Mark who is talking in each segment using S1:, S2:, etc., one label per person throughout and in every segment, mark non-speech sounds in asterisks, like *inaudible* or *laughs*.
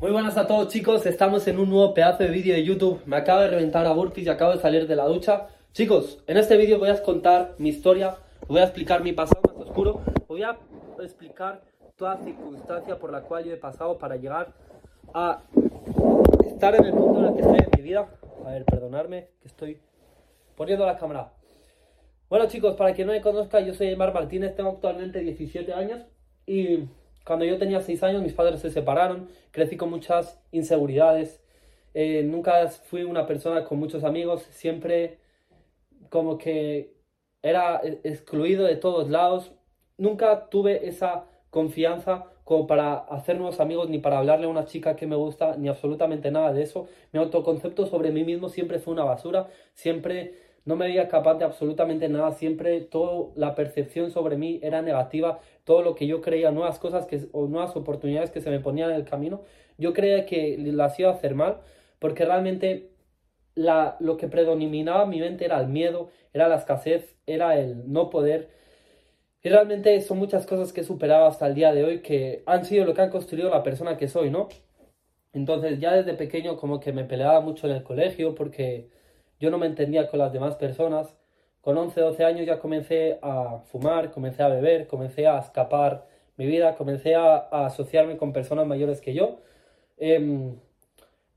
S1: Muy buenas a todos chicos, estamos en un nuevo pedazo de vídeo de YouTube. Me acabo de reventar a burpees y acabo de salir de la ducha. Chicos, en este vídeo voy a contar mi historia, voy a explicar mi pasado más oscuro, voy a explicar toda circunstancia por la cual yo he pasado para llegar a estar en el punto en el que estoy en mi vida. A ver, perdonadme que estoy poniendo la cámara. Bueno chicos, para quien no me conozca, yo soy Aymar Martínez, tengo actualmente 17 años y cuando yo tenía 6 años mis padres se separaron, crecí con muchas inseguridades, eh, nunca fui una persona con muchos amigos, siempre como que era excluido de todos lados, nunca tuve esa confianza como para hacer nuevos amigos, ni para hablarle a una chica que me gusta, ni absolutamente nada de eso. Mi autoconcepto sobre mí mismo siempre fue una basura, siempre no me veía capaz de absolutamente nada, siempre toda la percepción sobre mí era negativa, todo lo que yo creía, nuevas cosas que, o nuevas oportunidades que se me ponían en el camino, yo creía que las iba a hacer mal, porque realmente la, lo que predominaba en mi mente era el miedo, era la escasez, era el no poder. Y realmente son muchas cosas que he superado hasta el día de hoy que han sido lo que han construido la persona que soy, ¿no? Entonces ya desde pequeño como que me peleaba mucho en el colegio porque yo no me entendía con las demás personas. Con 11, 12 años ya comencé a fumar, comencé a beber, comencé a escapar mi vida, comencé a, asociarme con personas mayores que yo. Em,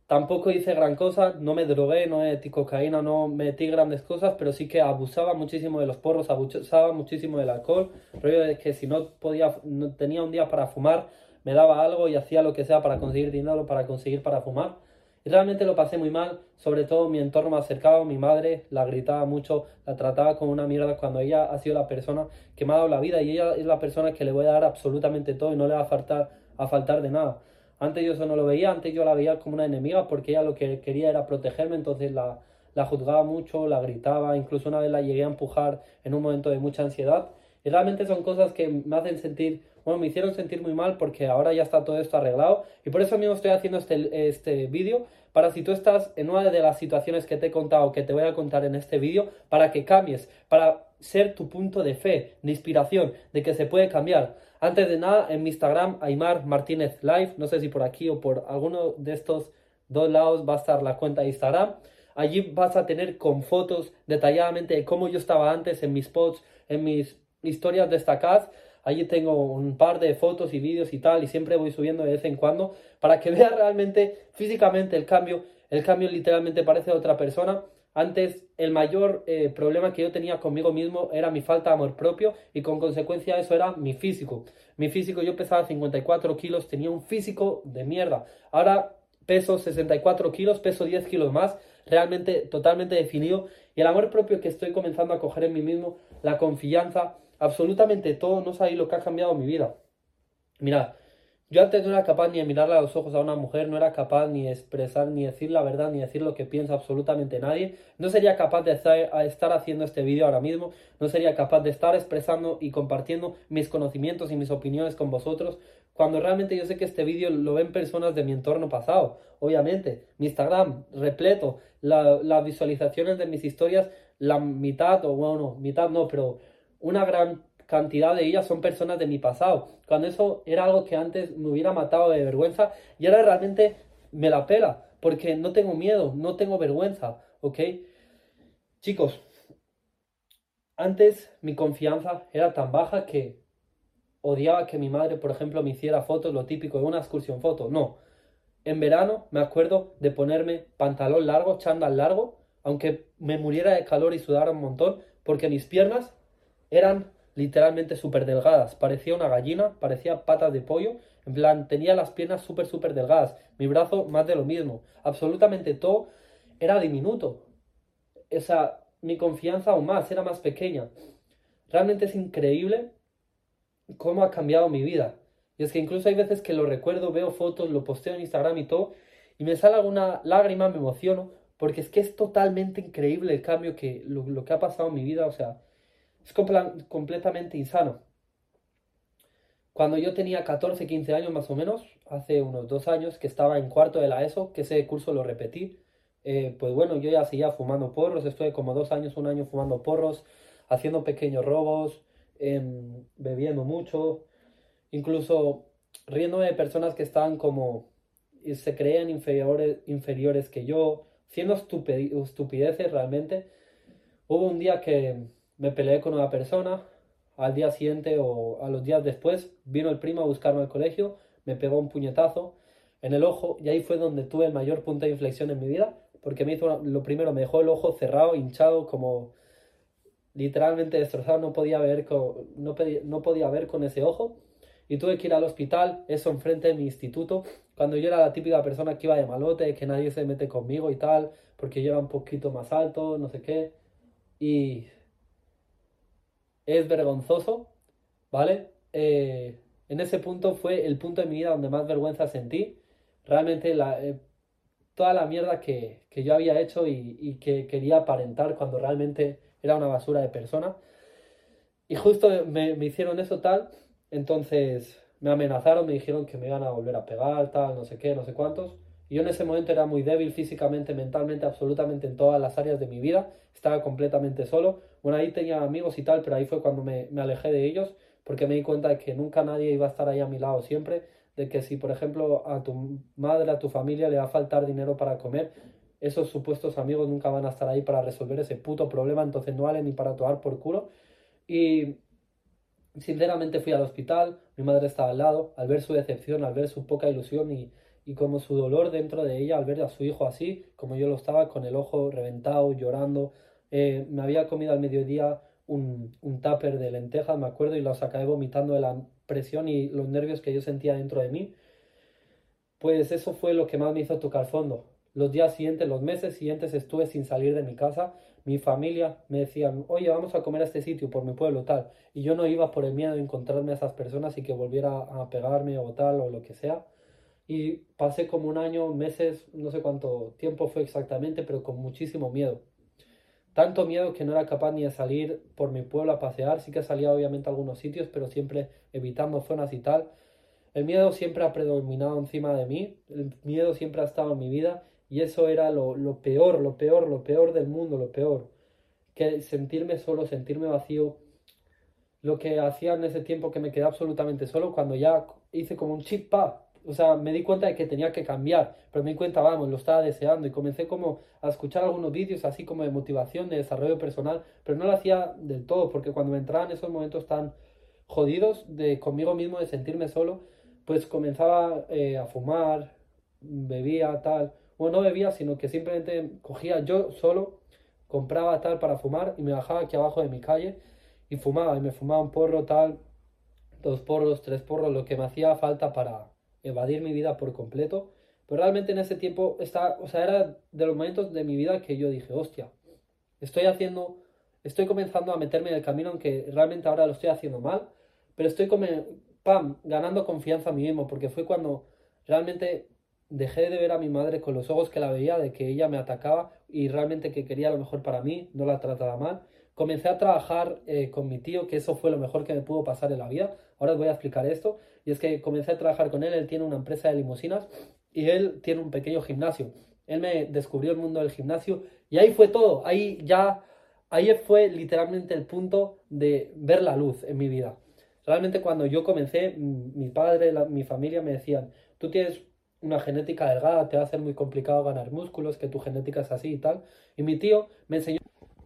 S1: tampoco hice gran cosa, no me drogué, no metí cocaína, no metí grandes cosas, pero sí que abusaba muchísimo de los porros, abusaba muchísimo del alcohol. Rollo de que si no podía, no tenía un día para fumar, me daba algo y hacía lo que sea para conseguir dinero, para conseguir para fumar. Y realmente lo pasé muy mal, sobre todo mi entorno más cercano, mi madre la gritaba mucho, la trataba como una mierda cuando ella ha sido la persona que me ha dado la vida y ella es la persona que le voy a dar absolutamente todo y no le va a faltar, a faltar de nada. Antes yo eso no lo veía, antes yo la veía como una enemiga porque ella lo que quería era protegerme, entonces la, la juzgaba mucho, la gritaba, incluso una vez la llegué a empujar en un momento de mucha ansiedad. Y realmente son cosas que me hacen sentir bueno, me hicieron sentir muy mal porque ahora ya está todo esto arreglado y por eso mismo estoy haciendo este, este vídeo para si tú estás en una de las situaciones que te he contado, que te voy a contar en este vídeo, para que cambies, para ser tu punto de fe, de inspiración, de que se puede cambiar. Antes de nada, en mi Instagram, Aymar Martínez Live, no sé si por aquí o por alguno de estos dos lados va a estar la cuenta de Instagram. Allí vas a tener con fotos detalladamente de cómo yo estaba antes en mis posts, en mis historias destacadas Allí tengo un par de fotos y vídeos y tal, y siempre voy subiendo de vez en cuando para que *laughs* veas realmente físicamente el cambio. El cambio literalmente parece otra persona. Antes el mayor eh, problema que yo tenía conmigo mismo era mi falta de amor propio y con consecuencia eso era mi físico. Mi físico, yo pesaba 54 kilos, tenía un físico de mierda. Ahora peso 64 kilos, peso 10 kilos más, realmente totalmente definido. Y el amor propio que estoy comenzando a coger en mí mismo, la confianza, absolutamente todo, no sabéis lo que ha cambiado mi vida. Mira, yo antes no era capaz ni de mirarle a los ojos a una mujer, no era capaz ni de expresar, ni decir la verdad, ni decir lo que piensa absolutamente nadie. No sería capaz de estar, haciendo este vídeo ahora mismo, no sería capaz de estar expresando y compartiendo mis conocimientos y mis opiniones con vosotros, cuando realmente yo sé que este vídeo lo ven personas de mi entorno pasado. Obviamente, mi Instagram repleto, las visualizaciones de mis historias, la mitad, o bueno, mitad no, pero una gran cantidad de ellas son personas de mi pasado. Cuando eso era algo que antes me hubiera matado de vergüenza y ahora realmente me la pela porque no tengo miedo, no tengo vergüenza, ¿ok? Chicos, antes mi confianza era tan baja que odiaba que mi madre, por ejemplo, me hiciera fotos, lo típico de una excursión foto. No. En verano me acuerdo de ponerme pantalón largo, chándal largo, aunque me muriera de calor y sudara un montón, porque mis piernas eran literalmente súper delgadas. Parecía una gallina, parecía patas de pollo. En plan, tenía las piernas súper, súper delgadas. Mi brazo más de lo mismo. Absolutamente todo era diminuto. O sea, mi confianza aún más, era más pequeña. Realmente es increíble cómo ha cambiado mi vida. Y es que incluso hay veces que lo recuerdo, veo fotos, lo posteo en Instagram y todo, y me sale alguna lágrima, me emociono, porque es que es totalmente increíble el cambio que lo, lo que ha pasado en mi vida. O sea, es completamente insano. Cuando yo tenía 14, 15 años más o menos, hace unos dos años que estaba en cuarto de la ESO, que ese curso lo repetí, eh, pues bueno, yo ya seguía fumando porros, estuve como dos años, un año fumando porros, haciendo pequeños robos, em, bebiendo mucho, incluso riendo de personas que estaban como se creían inferiores, inferiores que yo, haciendo estupideces realmente. Hubo un día que me peleé con una persona, al día siguiente o a los días después vino el primo a buscarme al colegio, me pegó un puñetazo en el ojo y ahí fue donde tuve el mayor punto de inflexión en mi vida, porque me hizo lo primero, me dejó el ojo cerrado, hinchado, como literalmente destrozado, no podía ver con, no, podía ver con ese ojo. Y tuve que ir al hospital, eso enfrente de mi instituto, cuando yo era la típica persona que iba de malote, que nadie se mete conmigo y tal, porque yo era un poquito más alto, no sé qué, y es vergonzoso, ¿vale? Eh, en ese punto fue el punto de mi vida donde más vergüenza sentí. Realmente la, eh, toda la mierda que, yo había hecho y, que quería aparentar cuando realmente era una basura de persona. Y justo me, me hicieron eso tal, entonces me amenazaron, me dijeron que me iban a volver a pegar, tal, no sé qué, no sé cuántos. Yo en ese momento era muy débil físicamente, mentalmente, absolutamente en todas las áreas de mi vida. Estaba completamente solo. Bueno, ahí tenía amigos y tal, pero ahí fue cuando me, alejé de ellos, porque me di cuenta de que nunca nadie iba a estar ahí a mi lado siempre. De que si, por ejemplo, a tu madre, a tu familia le va a faltar dinero para comer, esos supuestos amigos nunca van a estar ahí para resolver ese puto problema, entonces no vale ni para tomar por culo. Y sinceramente fui al hospital, mi madre estaba al lado, al ver su decepción, al ver su poca ilusión y y como su dolor dentro de ella al ver a su hijo así, como yo lo estaba, con el ojo reventado, llorando. Eh, me había comido al mediodía un, un tupper de lentejas, me acuerdo, y los acabé vomitando de la presión y los nervios que yo sentía dentro de mí. Pues eso fue lo que más me hizo tocar fondo. Los días siguientes, los meses siguientes estuve sin salir de mi casa. Mi familia me decían, oye, vamos a comer a este sitio por mi pueblo, tal. Y yo no iba por el miedo de encontrarme a esas personas y que volviera a pegarme o tal o lo que sea y pasé como un año, meses, no sé cuánto tiempo fue exactamente, pero con muchísimo miedo. Tanto miedo que no era capaz ni de salir por mi pueblo a pasear, sí que salía obviamente a algunos sitios, pero siempre evitando zonas y tal. El miedo siempre ha predominado encima de mí, el miedo siempre ha estado en mi vida y eso era lo, lo peor, lo peor, lo peor del mundo, lo peor. Que sentirme solo, sentirme vacío, lo que hacía en ese tiempo que me quedé absolutamente solo, cuando ya hice como un chip, pa, o sea, me di cuenta de que tenía que cambiar, pero me di cuenta, vamos, lo estaba deseando y comencé como a escuchar algunos vídeos así como de motivación, de desarrollo personal, pero no lo hacía del todo, porque cuando me entraba en esos momentos tan jodidos de conmigo mismo, de sentirme solo, pues comenzaba eh, a fumar, bebía tal, bueno, no bebía, sino que simplemente cogía yo solo, compraba tal para fumar y me bajaba aquí abajo de mi calle y fumaba, y me fumaba un porro tal, dos porros, tres porros, lo que me hacía falta para evadir mi vida por completo. Pero realmente en ese tiempo está, o sea, era de los momentos de mi vida que yo dije, hostia, estoy haciendo, estoy comenzando a meterme en el camino, aunque realmente ahora lo estoy haciendo mal, pero estoy como, pam, ganando confianza a mí mismo, porque fue cuando realmente dejé de ver a mi madre con los ojos que la veía, de que ella me atacaba y realmente que quería lo mejor para mí, no la trataba mal. Comencé a trabajar eh, con mi tío, que eso fue lo mejor que me pudo pasar en la vida. Ahora os voy a explicar esto. Y es que comencé a trabajar con él, él tiene una empresa de limusinas y él tiene un pequeño gimnasio. Él me descubrió el mundo del gimnasio y ahí fue todo. Ahí ya, ahí fue literalmente el punto de ver la luz en mi vida. Realmente cuando yo comencé, mi padre, mi familia me decían, tú tienes una genética delgada, te va a ser muy complicado ganar músculos, que tu genética es así y tal. Y mi tío me enseñó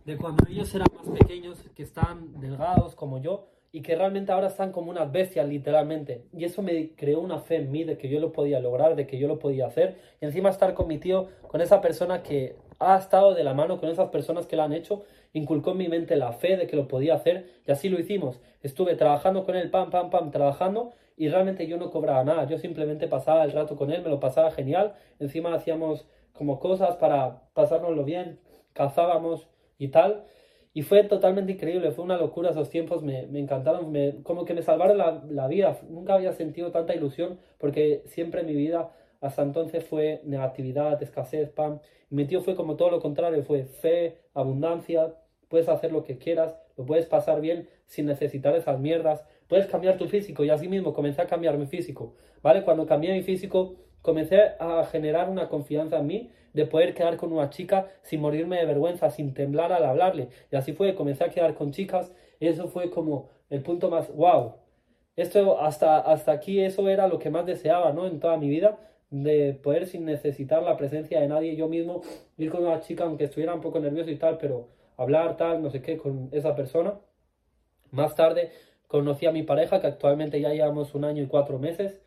S1: de cuando ellos eran más pequeños, que están delgados como yo, y que realmente ahora están como unas bestias literalmente. Y eso me creó una fe en mí de que yo lo podía lograr, de que yo lo podía hacer. Y encima estar con mi tío, con esa persona que ha estado de la mano con esas personas que lo han hecho, inculcó en mi mente la fe de que lo podía hacer y así lo hicimos. Estuve trabajando con él, pam, pam, pam, trabajando y realmente yo no cobraba nada. Yo simplemente pasaba el rato con él, me lo pasaba genial. Encima hacíamos como cosas para pasárnoslo bien, cazábamos y tal. Y fue totalmente increíble, fue una locura esos tiempos, me, me encantaron, como que me salvaron la, la, vida. Nunca había sentido tanta ilusión porque siempre en mi vida hasta entonces fue negatividad, escasez, pan. Mi tío fue como todo lo contrario, fue fe, abundancia, puedes hacer lo que quieras, lo puedes pasar bien sin necesitar esas mierdas, puedes cambiar tu físico y así mismo comencé a cambiar mi físico, ¿vale? Cuando cambié mi físico comencé a generar una confianza en mí de poder quedar con una chica sin morirme de vergüenza, sin temblar al hablarle. Y así fue, comencé a quedar con chicas eso fue como el punto más, wow. Esto hasta, hasta aquí, eso era lo que más deseaba, ¿no? En toda mi vida, de poder sin necesitar la presencia de nadie, yo mismo ir con una chica, aunque estuviera un poco nervioso y tal, pero hablar tal, no sé qué, con esa persona. Más tarde conocí a mi pareja, que actualmente ya llevamos un año y cuatro meses.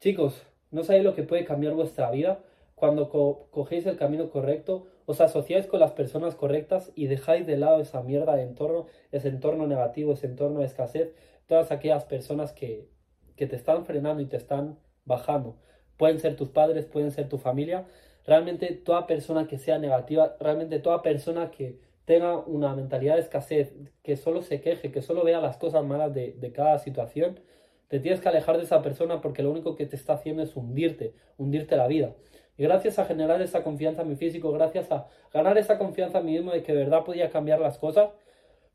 S1: Chicos, no sabéis lo que puede cambiar vuestra vida cuando cogéis el camino correcto, os asociáis con las personas correctas y dejáis de lado esa mierda de entorno, ese entorno negativo, ese entorno de escasez, todas aquellas personas que, que te están frenando y te están bajando. Pueden ser tus padres, pueden ser tu familia. Realmente toda persona que sea negativa, realmente toda persona que tenga una mentalidad de escasez, que solo se queje, que solo vea las cosas malas de, de cada situación, te tienes que alejar de esa persona porque lo único que te está haciendo es hundirte, hundirte la vida. Y gracias a generar esa confianza en mi físico, gracias a ganar esa confianza en mí mismo de que de verdad podía cambiar las cosas,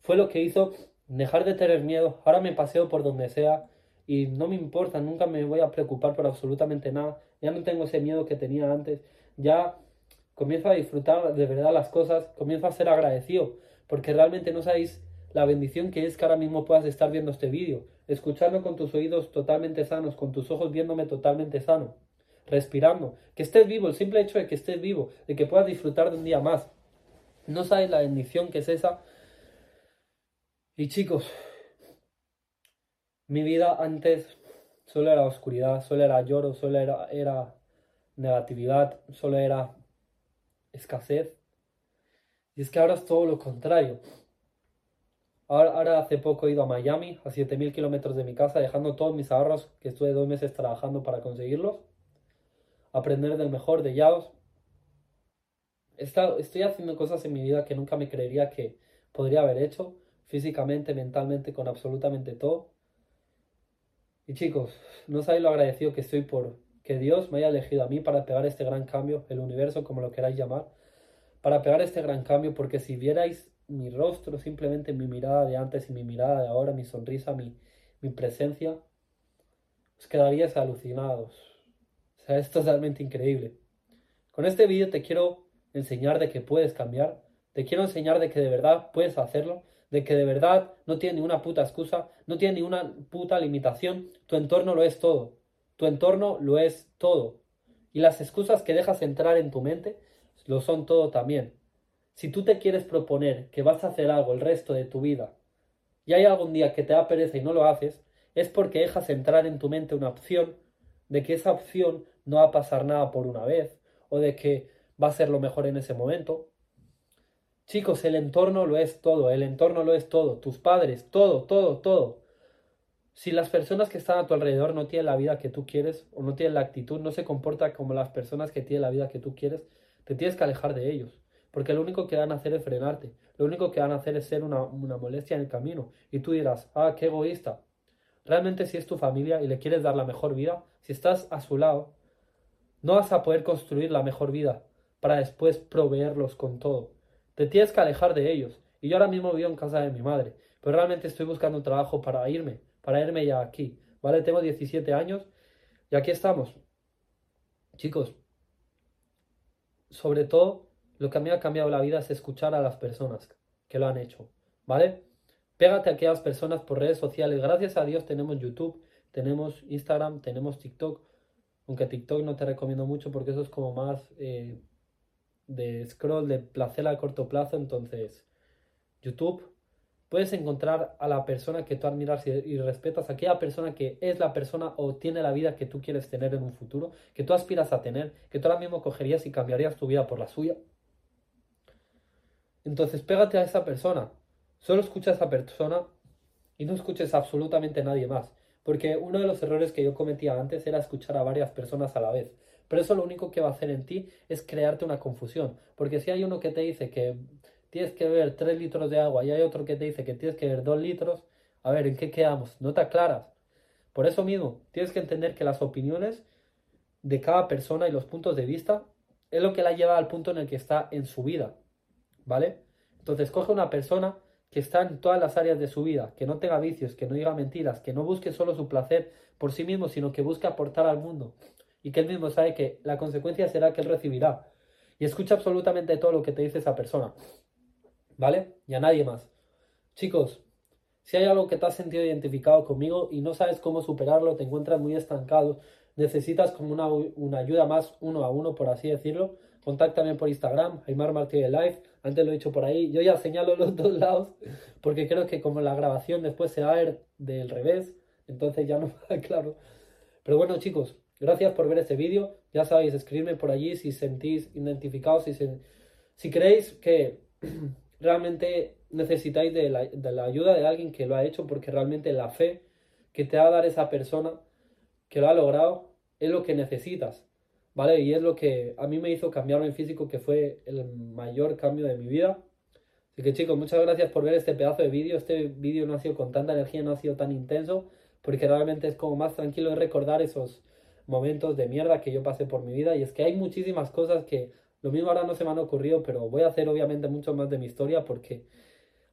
S1: fue lo que hizo dejar de tener miedo. Ahora me paseo por donde sea y no me importa, nunca me voy a preocupar por absolutamente nada. Ya no tengo ese miedo que tenía antes. Ya comienzo a disfrutar de verdad las cosas, comienzo a ser agradecido, porque realmente no sabéis la bendición que es que ahora mismo puedas estar viendo este vídeo, escuchando con tus oídos totalmente sanos, con tus ojos viéndome totalmente sano respirando, que estés vivo, el simple hecho de que estés vivo, de que puedas disfrutar de un día más. No sabes la bendición que es esa. Y chicos, mi vida antes solo era oscuridad, solo era lloro, solo era, era negatividad, solo era escasez. Y es que ahora es todo lo contrario. Ahora, hace poco he ido a Miami, a 7.000 kilómetros de mi casa, dejando todos mis ahorros, que estuve dos meses trabajando para conseguirlos aprender del mejor de Yaos. Estoy haciendo cosas en mi vida que nunca me creería que podría haber hecho, físicamente, mentalmente, con absolutamente todo. Y chicos, no sabéis lo agradecido que estoy por que Dios me haya elegido a mí para pegar este gran cambio, el universo, como lo queráis llamar, para pegar este gran cambio, porque si vierais mi rostro, simplemente mi mirada de antes y mi mirada de ahora, mi sonrisa, mi, mi presencia, os quedaríais alucinados o sea, es totalmente increíble. Con este vídeo te quiero enseñar de que puedes cambiar, te quiero enseñar de que de verdad puedes hacerlo, de que de verdad no tiene ni una puta excusa, no tiene ni una puta limitación, tu entorno lo es todo, tu entorno lo es todo. Y las excusas que dejas entrar en tu mente lo son todo también. Si tú te quieres proponer que vas a hacer algo el resto de tu vida y hay algún día que te da pereza y no lo haces, es porque dejas entrar en tu mente una opción de que esa opción no va a pasar nada por una vez o de que va a ser lo mejor en ese momento. Chicos, el entorno lo es todo, el entorno lo es todo, tus padres, todo, todo, todo. Si las personas que están a tu alrededor no tienen la vida que tú quieres o no tienen la actitud, no se comportan como las personas que tienen la vida que tú quieres, te tienes que alejar de ellos. Porque lo único que van a hacer es frenarte. Lo único que van a hacer es ser una, molestia en el camino. Y tú dirás, ah, qué egoísta. Realmente si es tu familia y le quieres dar la mejor vida, si estás a su lado, no vas a poder construir la mejor vida para después proveerlos con todo. Te tienes que alejar de ellos. Y yo ahora mismo vivo en casa de mi madre, pero realmente estoy buscando un trabajo para irme, para irme ya aquí. ¿Vale? Tengo 17 años y aquí estamos. Chicos, sobre todo lo que a mí ha cambiado la vida es escuchar a las personas que lo han hecho. ¿Vale? Pégate a aquellas personas por redes sociales. Gracias a Dios tenemos YouTube, tenemos Instagram, tenemos TikTok aunque TikTok no te recomiendo mucho porque eso es como más eh, de scroll, de placer a corto plazo. Entonces, YouTube, puedes encontrar a la persona que tú admiras y, respetas, aquella persona que es la persona o tiene la vida que tú quieres tener en un futuro, que tú aspiras a tener, que tú ahora mismo cogerías y cambiarías tu vida por la suya. Entonces, pégate a esa persona. Solo escucha a esa persona y no escuches absolutamente a nadie más. Porque uno de los errores que yo cometía antes era escuchar a varias personas a la vez. Pero eso lo único que va a hacer en ti es crearte una confusión. Porque si hay uno que te dice que tienes que beber 3 litros de agua y hay otro que te dice que tienes que beber 2 litros, a ver, ¿en qué quedamos? No te aclaras. Por eso mismo, tienes que entender que las opiniones de cada persona y los puntos de vista es lo que la lleva al punto en el que está en su vida. ¿Vale? Entonces, coge una persona que está en todas las áreas de su vida, que no tenga vicios, que no diga mentiras, que no busque solo su placer por sí mismo, sino que busque aportar al mundo y que él mismo sabe que la consecuencia será que él recibirá. Y escucha absolutamente todo lo que te dice esa persona. ¿Vale? Y a nadie más. Chicos, si hay algo que te has sentido identificado conmigo y no sabes cómo superarlo, te encuentras muy estancado, necesitas como una, una ayuda más uno a uno, por así decirlo, contáctame por Instagram, Aymar Martínez Live, antes lo he dicho por ahí, yo ya señalo los *laughs* dos lados, porque creo que como la grabación después se va a ver del revés, entonces ya no *laughs* me claro. Pero bueno chicos, gracias por ver este vídeo, ya sabéis, escribirme por allí si sentís identificados, si, si creéis que *clears throat* realmente necesitáis de la, de la ayuda de alguien que lo ha hecho, porque realmente la fe que te va a dar esa persona que lo ha logrado es lo que necesitas. ¿Vale? Y es lo que a mí me hizo cambiar el físico, que fue el mayor cambio de mi vida. Así que chicos, muchas gracias por ver este pedazo de vídeo. Este vídeo no ha sido con tanta energía, no ha sido tan intenso, porque realmente es como más tranquilo de recordar esos momentos de mierda que yo pasé por mi vida. Y es que hay muchísimas cosas que lo mismo ahora no se me han ocurrido, pero voy a hacer obviamente mucho más de mi historia porque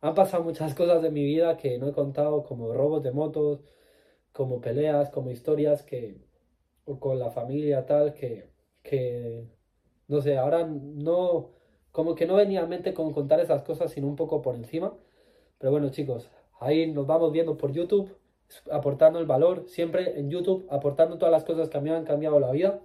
S1: han pasado muchas cosas de mi vida que no he contado, como robos de motos, como peleas, como historias que, o con la familia tal, que que, no sé, ahora no, como que no venía a mente con contar esas cosas, sino un poco por encima. Pero bueno, chicos, ahí nos vamos viendo por YouTube, aportando el valor, siempre en YouTube, aportando todas las cosas que me han cambiado la vida.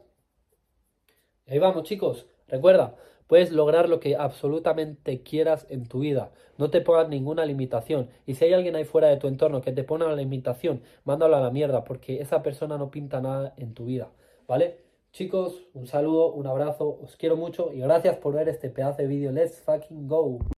S1: Y ahí vamos, chicos. Recuerda, puedes lograr lo que absolutamente quieras en tu vida. No te pongas ninguna limitación. Y si hay alguien ahí fuera de tu entorno que te pone una limitación, mándalo a la mierda, porque esa persona no pinta nada en tu vida. ¿Vale? Chicos, un saludo, un abrazo, os quiero mucho y gracias por ver este pedazo de vídeo. Let's fucking go.